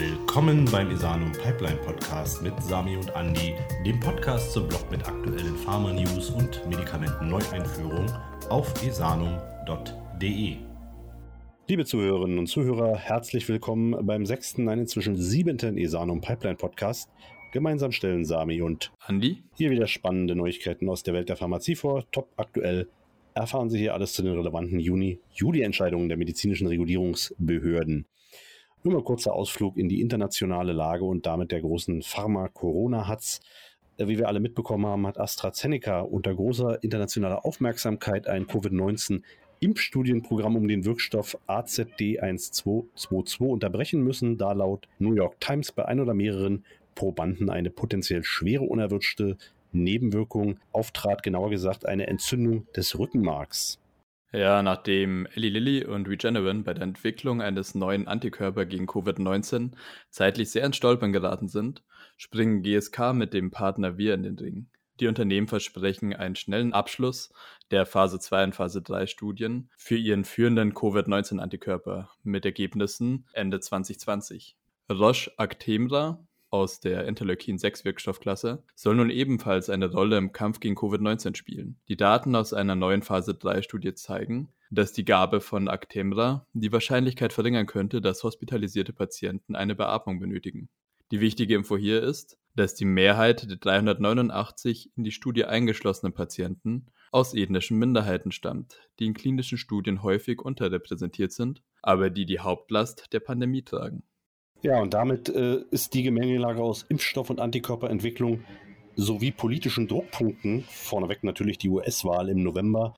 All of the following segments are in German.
Willkommen beim Esanum Pipeline Podcast mit Sami und Andy, dem Podcast zum Blog mit aktuellen Pharma-News und Medikamenten-Neueinführung auf esanum.de. Liebe Zuhörerinnen und Zuhörer, herzlich willkommen beim sechsten, nein inzwischen siebenten Esanum Pipeline Podcast. Gemeinsam stellen Sami und Andy hier wieder spannende Neuigkeiten aus der Welt der Pharmazie vor. Top aktuell erfahren Sie hier alles zu den relevanten Juni-Juli-Entscheidungen der medizinischen Regulierungsbehörden. Nur mal kurzer Ausflug in die internationale Lage und damit der großen Pharma-Corona-Hatz. Äh, wie wir alle mitbekommen haben, hat AstraZeneca unter großer internationaler Aufmerksamkeit ein Covid-19 Impfstudienprogramm um den Wirkstoff AZD1222 unterbrechen müssen, da laut New York Times bei ein oder mehreren Probanden eine potenziell schwere unerwünschte Nebenwirkung auftrat, genauer gesagt eine Entzündung des Rückenmarks. Ja, nachdem Eli Lilly und Regeneron bei der Entwicklung eines neuen Antikörper gegen Covid-19 zeitlich sehr ins Stolpern geraten sind, springen GSK mit dem Partner Wir in den Ring. Die Unternehmen versprechen einen schnellen Abschluss der Phase 2 und Phase 3 Studien für ihren führenden Covid-19-Antikörper mit Ergebnissen Ende 2020. Roche Actemra aus der Interleukin-6-Wirkstoffklasse soll nun ebenfalls eine Rolle im Kampf gegen Covid-19 spielen. Die Daten aus einer neuen Phase 3-Studie zeigen, dass die Gabe von Actemra die Wahrscheinlichkeit verringern könnte, dass hospitalisierte Patienten eine Beatmung benötigen. Die wichtige Info hier ist, dass die Mehrheit der 389 in die Studie eingeschlossenen Patienten aus ethnischen Minderheiten stammt, die in klinischen Studien häufig unterrepräsentiert sind, aber die die Hauptlast der Pandemie tragen. Ja, und damit äh, ist die Gemengelage aus Impfstoff- und Antikörperentwicklung sowie politischen Druckpunkten, vorneweg natürlich die US-Wahl im November,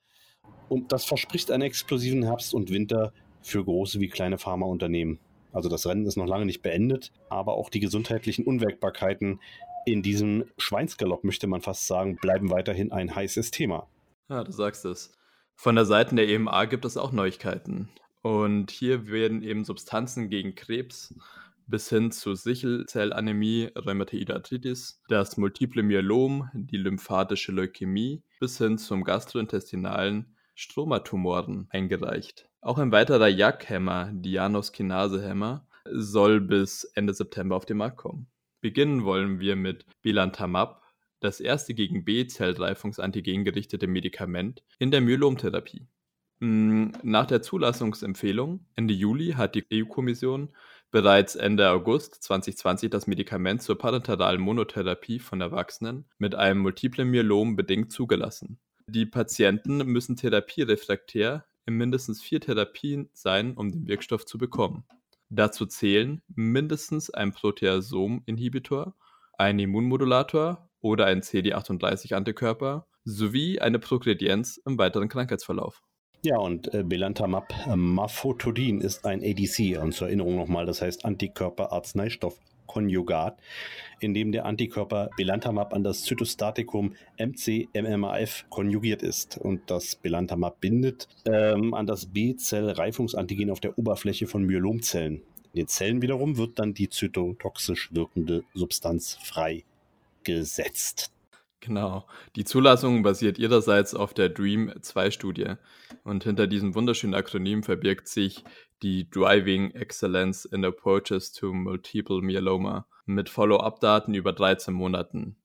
und das verspricht einen explosiven Herbst und Winter für große wie kleine Pharmaunternehmen. Also das Rennen ist noch lange nicht beendet, aber auch die gesundheitlichen Unwägbarkeiten in diesem Schweinsgalopp, möchte man fast sagen, bleiben weiterhin ein heißes Thema. Ja, du sagst es. Von der Seite der EMA gibt es auch Neuigkeiten. Und hier werden eben Substanzen gegen Krebs bis hin zu Sichelzellanämie, Rheumatoide Arthritis, das multiple Myelom, die lymphatische Leukämie bis hin zum gastrointestinalen Stromatumoren eingereicht. Auch ein weiterer JAK-Hämmer, Dianoskinase-Hämmer, soll bis Ende September auf den Markt kommen. Beginnen wollen wir mit Belantamab, das erste gegen B-Zellreifungsantigen gerichtete Medikament in der Myelomtherapie. Hm, nach der Zulassungsempfehlung Ende Juli hat die EU-Kommission bereits Ende August 2020 das Medikament zur parenteralen Monotherapie von Erwachsenen mit einem multiplen Myelom bedingt zugelassen. Die Patienten müssen therapierefraktär in mindestens vier Therapien sein, um den Wirkstoff zu bekommen. Dazu zählen mindestens ein Proteasom-Inhibitor, ein Immunmodulator oder ein CD38-Antikörper sowie eine Progredienz im weiteren Krankheitsverlauf. Ja, und äh, Belantamab äh, Mafotodin ist ein ADC. Und zur Erinnerung nochmal, das heißt Antikörper-Arzneistoff-Konjugat, in dem der Antikörper Belantamab an das Zytostatikum MCMMAF konjugiert ist. Und das Belantamab bindet ähm, an das B-Zell-Reifungsantigen auf der Oberfläche von Myelomzellen. In den Zellen wiederum wird dann die zytotoxisch wirkende Substanz freigesetzt. Genau. Die Zulassung basiert ihrerseits auf der DREAM-2-Studie. Und hinter diesem wunderschönen Akronym verbirgt sich die Driving Excellence in Approaches to Multiple Myeloma mit Follow-up-Daten über 13 Monaten.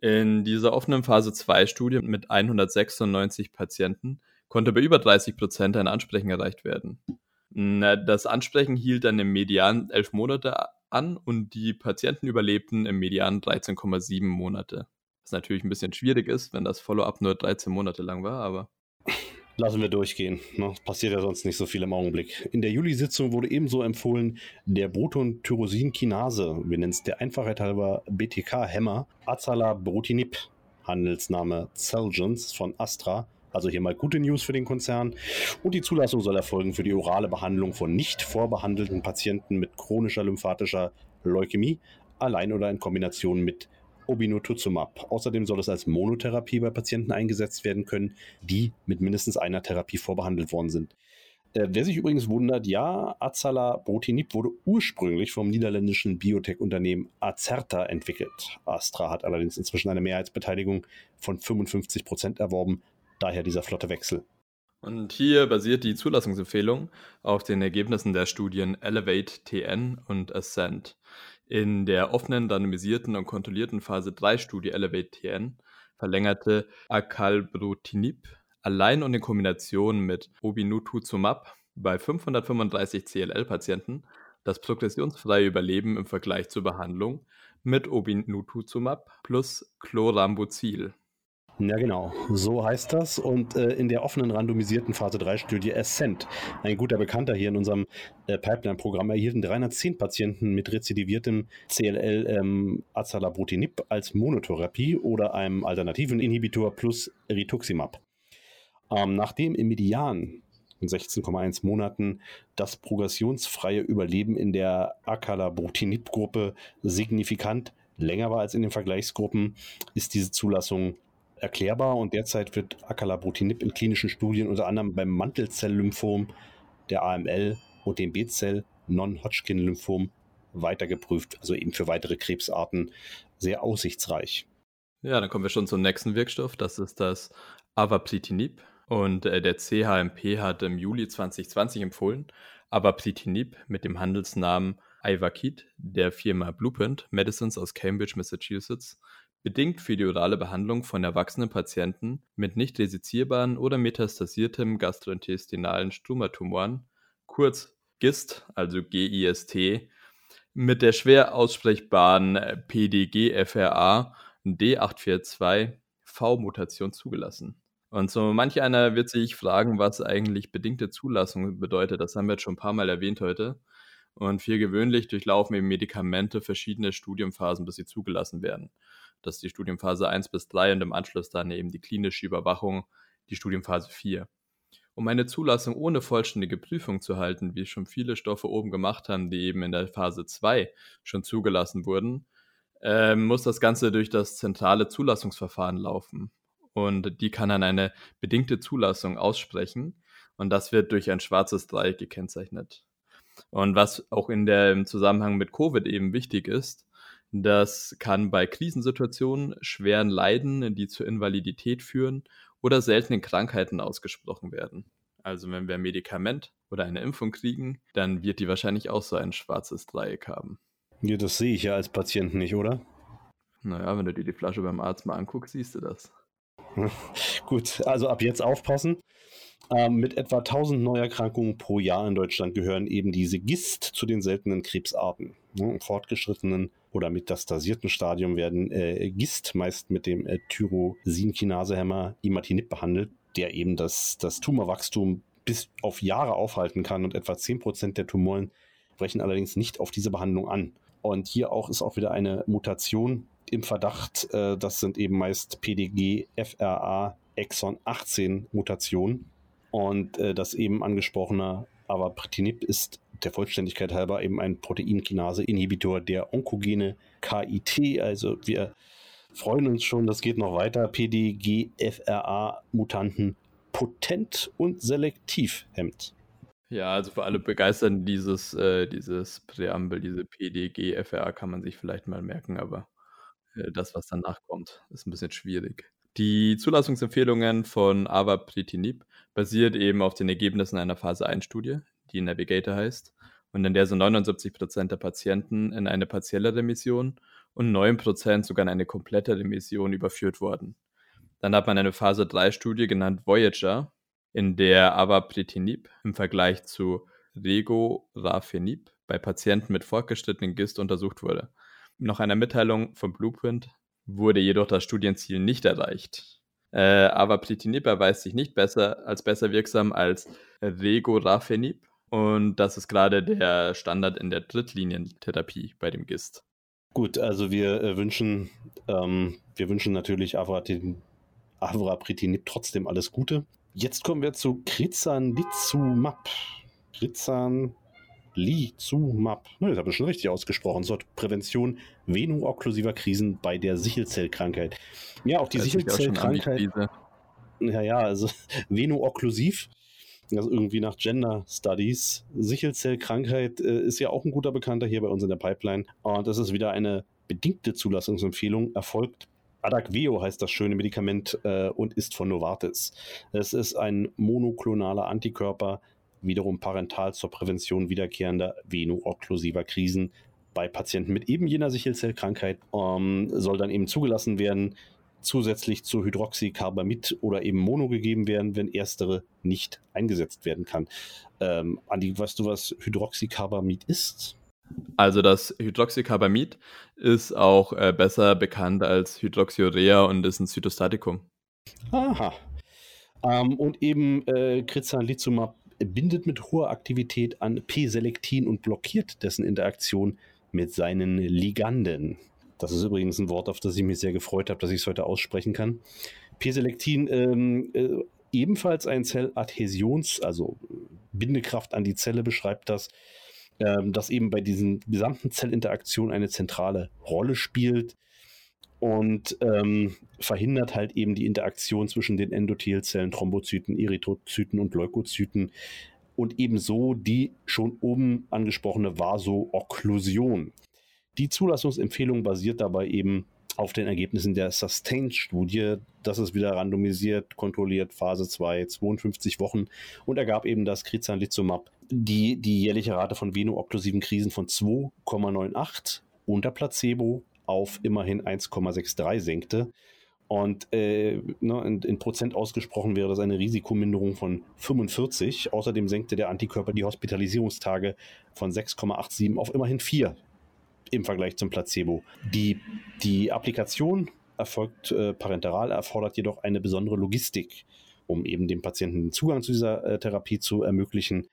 In dieser offenen Phase 2-Studie mit 196 Patienten konnte bei über 30 Prozent ein Ansprechen erreicht werden. Das Ansprechen hielt dann im Median 11 Monate an und die Patienten überlebten im Median 13,7 Monate. Was natürlich ein bisschen schwierig ist, wenn das Follow-up nur 13 Monate lang war, aber. Lassen wir durchgehen. Ne? Passiert ja sonst nicht so viel im Augenblick. In der Juli-Sitzung wurde ebenso empfohlen, der Proton-Tyrosin-Kinase, wir nennen es der Einfachheit halber BTK-Hämmer, Azalabrutinib, Handelsname Celgens von Astra, also hier mal gute News für den Konzern. Und die Zulassung soll erfolgen für die orale Behandlung von nicht vorbehandelten Patienten mit chronischer lymphatischer Leukämie, allein oder in Kombination mit Obinutuzumab. Außerdem soll es als Monotherapie bei Patienten eingesetzt werden können, die mit mindestens einer Therapie vorbehandelt worden sind. Äh, wer sich übrigens wundert, ja, Azalabrutinib wurde ursprünglich vom niederländischen Biotech-Unternehmen Acerta entwickelt. Astra hat allerdings inzwischen eine Mehrheitsbeteiligung von 55 Prozent erworben, daher dieser flotte Wechsel. Und hier basiert die Zulassungsempfehlung auf den Ergebnissen der Studien Elevate TN und Ascent. In der offenen, randomisierten und kontrollierten Phase 3 Studie Elevate TN verlängerte Acalbrutinib allein und in Kombination mit Obinutuzumab bei 535 CLL-Patienten das progressionsfreie Überleben im Vergleich zur Behandlung mit Obinutuzumab plus Chlorambucil. Ja, genau. So heißt das. Und äh, in der offenen randomisierten Phase 3-Studie Ascent, ein guter Bekannter hier in unserem äh, Pipeline-Programm, erhielten 310 Patienten mit rezidiviertem CLL ähm, Azalabrutinib als Monotherapie oder einem alternativen Inhibitor plus Rituximab. Ähm, nachdem im Median in 16,1 Monaten das progressionsfreie Überleben in der Acalabrutinib-Gruppe signifikant länger war als in den Vergleichsgruppen, ist diese Zulassung erklärbar und derzeit wird Acalabrutinib in klinischen Studien unter anderem beim Mantelzell-Lymphom, der AML und dem B-Zell Non-Hodgkin-Lymphom weitergeprüft, also eben für weitere Krebsarten sehr aussichtsreich. Ja, dann kommen wir schon zum nächsten Wirkstoff, das ist das Avapritinib. Und äh, der CHMP hat im Juli 2020 empfohlen, Avapritinib mit dem Handelsnamen Ivakid der Firma Blueprint Medicines aus Cambridge, Massachusetts Bedingt für die orale Behandlung von erwachsenen Patienten mit nicht resizierbaren oder metastasiertem gastrointestinalen Strumatumoren, kurz GIST, also GIST, mit der schwer aussprechbaren PDGFRA D842V-Mutation zugelassen. Und so manch einer wird sich fragen, was eigentlich bedingte Zulassung bedeutet. Das haben wir jetzt schon ein paar Mal erwähnt heute. Und für gewöhnlich durchlaufen eben Medikamente verschiedene Studienphasen, bis sie zugelassen werden. Das ist die Studienphase 1 bis 3 und im Anschluss dann eben die klinische Überwachung, die Studienphase 4. Um eine Zulassung ohne vollständige Prüfung zu halten, wie schon viele Stoffe oben gemacht haben, die eben in der Phase 2 schon zugelassen wurden, äh, muss das Ganze durch das zentrale Zulassungsverfahren laufen. Und die kann dann eine bedingte Zulassung aussprechen. Und das wird durch ein schwarzes Dreieck gekennzeichnet. Und was auch in der, im Zusammenhang mit Covid eben wichtig ist, das kann bei Krisensituationen, schweren Leiden, die zur Invalidität führen oder seltenen Krankheiten ausgesprochen werden. Also wenn wir ein Medikament oder eine Impfung kriegen, dann wird die wahrscheinlich auch so ein schwarzes Dreieck haben. Ja, das sehe ich ja als Patient nicht, oder? Naja, wenn du dir die Flasche beim Arzt mal anguckst, siehst du das. Gut, also ab jetzt aufpassen. Ähm, mit etwa 1000 Neuerkrankungen pro Jahr in Deutschland gehören eben diese GIST zu den seltenen Krebsarten. Ne, fortgeschrittenen oder metastasierten Stadium werden äh, GIST meist mit dem äh, Tyrosinkinasehemmer Imatinib behandelt, der eben das, das Tumorwachstum bis auf Jahre aufhalten kann und etwa 10% der Tumoren brechen allerdings nicht auf diese Behandlung an. Und hier auch ist auch wieder eine Mutation im Verdacht. Äh, das sind eben meist PDG, FRA, Exon 18 Mutationen. Und äh, das eben angesprochene Avapritinib ist der Vollständigkeit halber eben ein Proteinkinase-Inhibitor der onkogene KIT. Also wir freuen uns schon, das geht noch weiter. PDGFRA-Mutanten potent und selektiv hemmt. Ja, also für alle begeistern dieses, äh, dieses Präambel, diese PDGFRA kann man sich vielleicht mal merken, aber äh, das, was danach kommt, ist ein bisschen schwierig. Die Zulassungsempfehlungen von Avapritinib basiert eben auf den Ergebnissen einer Phase 1-Studie, die Navigator heißt, und in der so 79% der Patienten in eine partielle Remission und 9% sogar in eine komplette Remission überführt wurden. Dann hat man eine Phase 3-Studie genannt Voyager, in der Avapritinib im Vergleich zu Regorafenib bei Patienten mit fortgeschrittenen GIST untersucht wurde. Nach einer Mitteilung von Blueprint wurde jedoch das Studienziel nicht erreicht. Äh, aber Plitinib erweist sich nicht besser als besser wirksam als Regorafenib und das ist gerade der Standard in der Drittlinientherapie bei dem GIST. Gut, also wir äh, wünschen, ähm, wir wünschen natürlich Avrapritinib trotzdem alles Gute. Jetzt kommen wir zu Krizanlizumab. Krizan Lizumab. Ne, das habe ich schon richtig ausgesprochen. So, Prävention veno-okklusiver Krisen bei der Sichelzellkrankheit. Ja, auch die Sichelzellkrankheit. Ja, ja, also veno-okklusiv. Also irgendwie nach Gender Studies. Sichelzellkrankheit äh, ist ja auch ein guter Bekannter hier bei uns in der Pipeline. Und das ist wieder eine bedingte Zulassungsempfehlung erfolgt Adagveo heißt das schöne Medikament äh, und ist von Novartis. Es ist ein monoklonaler Antikörper, wiederum parental zur Prävention wiederkehrender veno-okklusiver Krisen bei Patienten mit eben jener Sichelzellkrankheit ähm, soll dann eben zugelassen werden, zusätzlich zu Hydroxycarbamid oder eben Mono gegeben werden, wenn erstere nicht eingesetzt werden kann. Ähm, Andi, weißt du, was Hydroxycarbamid ist? Also das Hydroxycarbamid ist auch äh, besser bekannt als Hydroxyurea und ist ein Zytostatikum. Aha. Ähm, und eben äh, Crizanlizumab bindet mit hoher Aktivität an P-Selektin und blockiert dessen Interaktion mit seinen Liganden. Das ist übrigens ein Wort, auf das ich mich sehr gefreut habe, dass ich es heute aussprechen kann. P-Selektin ähm, äh, ebenfalls ein Zelladhäsions, also Bindekraft an die Zelle beschreibt das, ähm, das eben bei diesen gesamten Zellinteraktionen eine zentrale Rolle spielt und ähm, verhindert halt eben die Interaktion zwischen den Endothelzellen, Thrombozyten, Erythrozyten und Leukozyten und ebenso die schon oben angesprochene Vasookklusion. Die Zulassungsempfehlung basiert dabei eben auf den Ergebnissen der Sustain-Studie. Das ist wieder randomisiert, kontrolliert, Phase 2, 52 Wochen und ergab eben das Krizanlizumab die, die jährliche Rate von veno-okklusiven Krisen von 2,98 unter Placebo auf immerhin 1,63 senkte. Und äh, ne, in, in, Prozent ausgesprochen wäre das eine Risikominderung von 45. Außerdem senkte der Antikörper die Hospitalisierungstage von 6,87 auf immerhin 4 im Vergleich zum Placebo. Die, die Applikation erfolgt äh, parenteral, erfordert jedoch eine besondere Logistik, um eben dem Patienten den Zugang zu dieser äh, Therapie zu ermöglichen.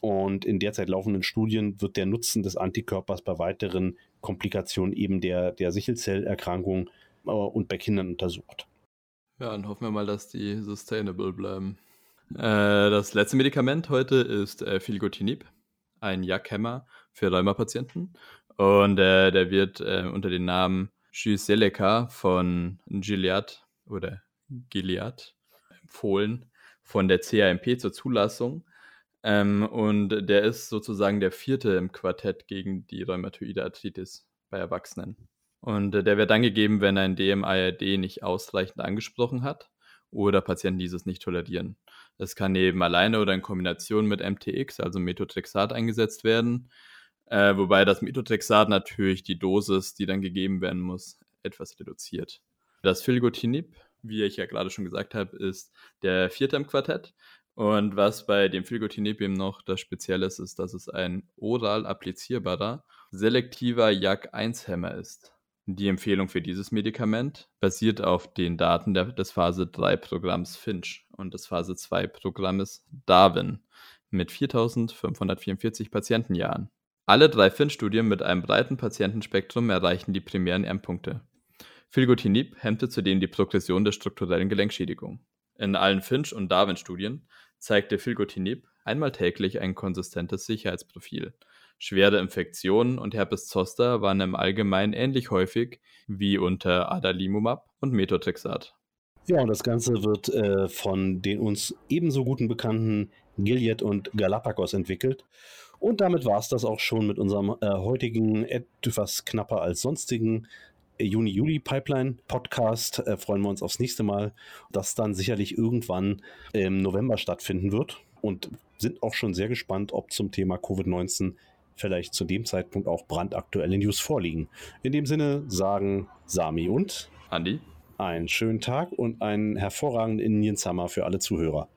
Und in derzeit laufenden Studien wird der Nutzen des Antikörpers bei weiteren Komplikationen eben der, der Sichelzellerkrankung äh, und bei Kindern untersucht. Ja, dann hoffen wir mal, dass die sustainable bleiben. Äh, das letzte Medikament heute ist äh, Filgotinib, ein Jackhemmer für Rheumapatienten. Und äh, der wird äh, unter dem Namen Gyseleca von Gilead oder Gilead empfohlen von der CAMP zur Zulassung. Ähm, und der ist sozusagen der vierte im Quartett gegen die rheumatoide Arthritis bei Erwachsenen. Und äh, der wird dann gegeben, wenn ein DMARD nicht ausreichend angesprochen hat oder Patienten dieses nicht tolerieren. Das kann eben alleine oder in Kombination mit MTX, also Methotrexat, eingesetzt werden. Äh, wobei das Methotrexat natürlich die Dosis, die dann gegeben werden muss, etwas reduziert. Das Filgotinib, wie ich ja gerade schon gesagt habe, ist der vierte im Quartett. Und was bei dem Filgotinib eben noch das Spezielle ist, ist, dass es ein oral applizierbarer, selektiver JAK1-Hämmer ist. Die Empfehlung für dieses Medikament basiert auf den Daten der, des Phase 3-Programms Finch und des Phase 2-Programmes Darwin mit 4544 Patientenjahren. Alle drei Finch-Studien mit einem breiten Patientenspektrum erreichten die primären Endpunkte. Filgotinib hemmte zudem die Progression der strukturellen Gelenkschädigung. In allen Finch- und Darwin-Studien zeigte Filgotinib einmal täglich ein konsistentes Sicherheitsprofil. Schwere Infektionen und Herpes zoster waren im Allgemeinen ähnlich häufig wie unter Adalimumab und Methotrexat. Ja, und das Ganze wird äh, von den uns ebenso guten bekannten Gilead und Galapagos entwickelt. Und damit war es das auch schon mit unserem äh, heutigen etwas knapper als sonstigen Juni-Juli-Pipeline-Podcast. Äh, freuen wir uns aufs nächste Mal, das dann sicherlich irgendwann im November stattfinden wird. Und sind auch schon sehr gespannt, ob zum Thema Covid-19 vielleicht zu dem Zeitpunkt auch brandaktuelle News vorliegen. In dem Sinne sagen Sami und Andi einen schönen Tag und einen hervorragenden Indian Summer für alle Zuhörer.